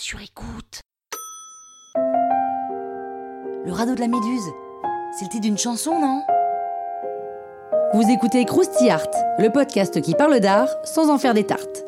sur écoute. Le radeau de la méduse. C'est le titre d'une chanson, non? Vous écoutez Krusty Art, le podcast qui parle d'art sans en faire des tartes.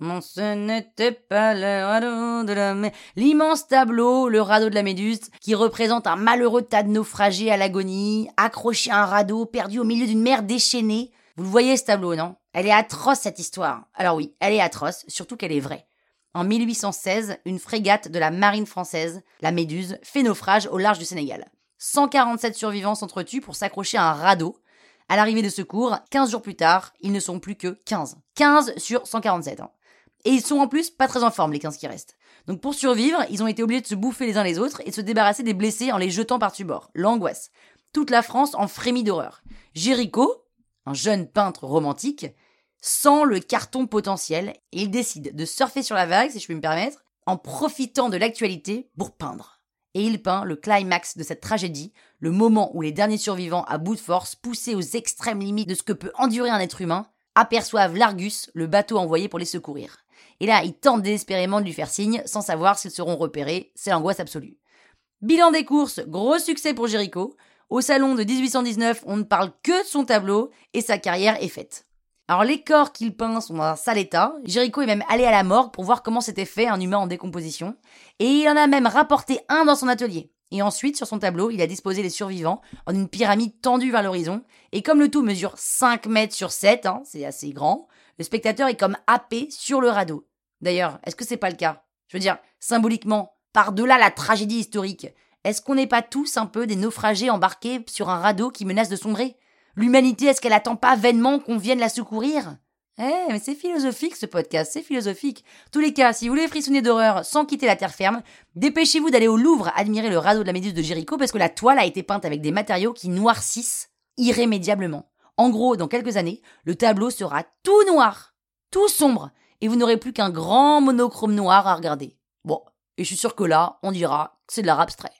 Non, ce n'était pas le radeau de la méduse. L'immense tableau, le radeau de la méduse, qui représente un malheureux tas de naufragés à l'agonie, accroché à un radeau, perdu au milieu d'une mer déchaînée. Vous le voyez ce tableau, non? Elle est atroce cette histoire. Alors oui, elle est atroce, surtout qu'elle est vraie. En 1816, une frégate de la marine française, la Méduse, fait naufrage au large du Sénégal. 147 survivants s'entretuent pour s'accrocher à un radeau. À l'arrivée de secours, 15 jours plus tard, ils ne sont plus que 15. 15 sur 147. Hein. Et ils sont en plus pas très en forme, les 15 qui restent. Donc pour survivre, ils ont été obligés de se bouffer les uns les autres et de se débarrasser des blessés en les jetant par-dessus bord. L'angoisse. Toute la France en frémit d'horreur. Géricault, un jeune peintre romantique, sent le carton potentiel et il décide de surfer sur la vague, si je puis me permettre, en profitant de l'actualité pour peindre. Et il peint le climax de cette tragédie, le moment où les derniers survivants à bout de force, poussés aux extrêmes limites de ce que peut endurer un être humain, aperçoivent l'Argus, le bateau envoyé pour les secourir. Et là, ils tentent désespérément de lui faire signe, sans savoir s'ils seront repérés, c'est l'angoisse absolue. Bilan des courses, gros succès pour Jéricho. Au salon de 1819, on ne parle que de son tableau, et sa carrière est faite. Alors les corps qu'il peint sont dans un sale état. Jéricho est même allé à la morgue pour voir comment s'était fait un humain en décomposition. Et il en a même rapporté un dans son atelier. Et ensuite, sur son tableau, il a disposé les survivants en une pyramide tendue vers l'horizon. Et comme le tout mesure 5 mètres sur 7, hein, c'est assez grand, le spectateur est comme happé sur le radeau. D'ailleurs, est-ce que c'est pas le cas? Je veux dire, symboliquement, par-delà la tragédie historique, est-ce qu'on n'est pas tous un peu des naufragés embarqués sur un radeau qui menace de sombrer? L'humanité, est-ce qu'elle attend pas vainement qu'on vienne la secourir? Eh, mais c'est philosophique ce podcast, c'est philosophique. tous les cas, si vous voulez frissonner d'horreur sans quitter la terre ferme, dépêchez-vous d'aller au Louvre admirer le radeau de la Méduse de Jéricho parce que la toile a été peinte avec des matériaux qui noircissent irrémédiablement. En gros, dans quelques années, le tableau sera tout noir, tout sombre, et vous n'aurez plus qu'un grand monochrome noir à regarder. Bon, et je suis sûr que là, on dira que c'est de l'art abstrait.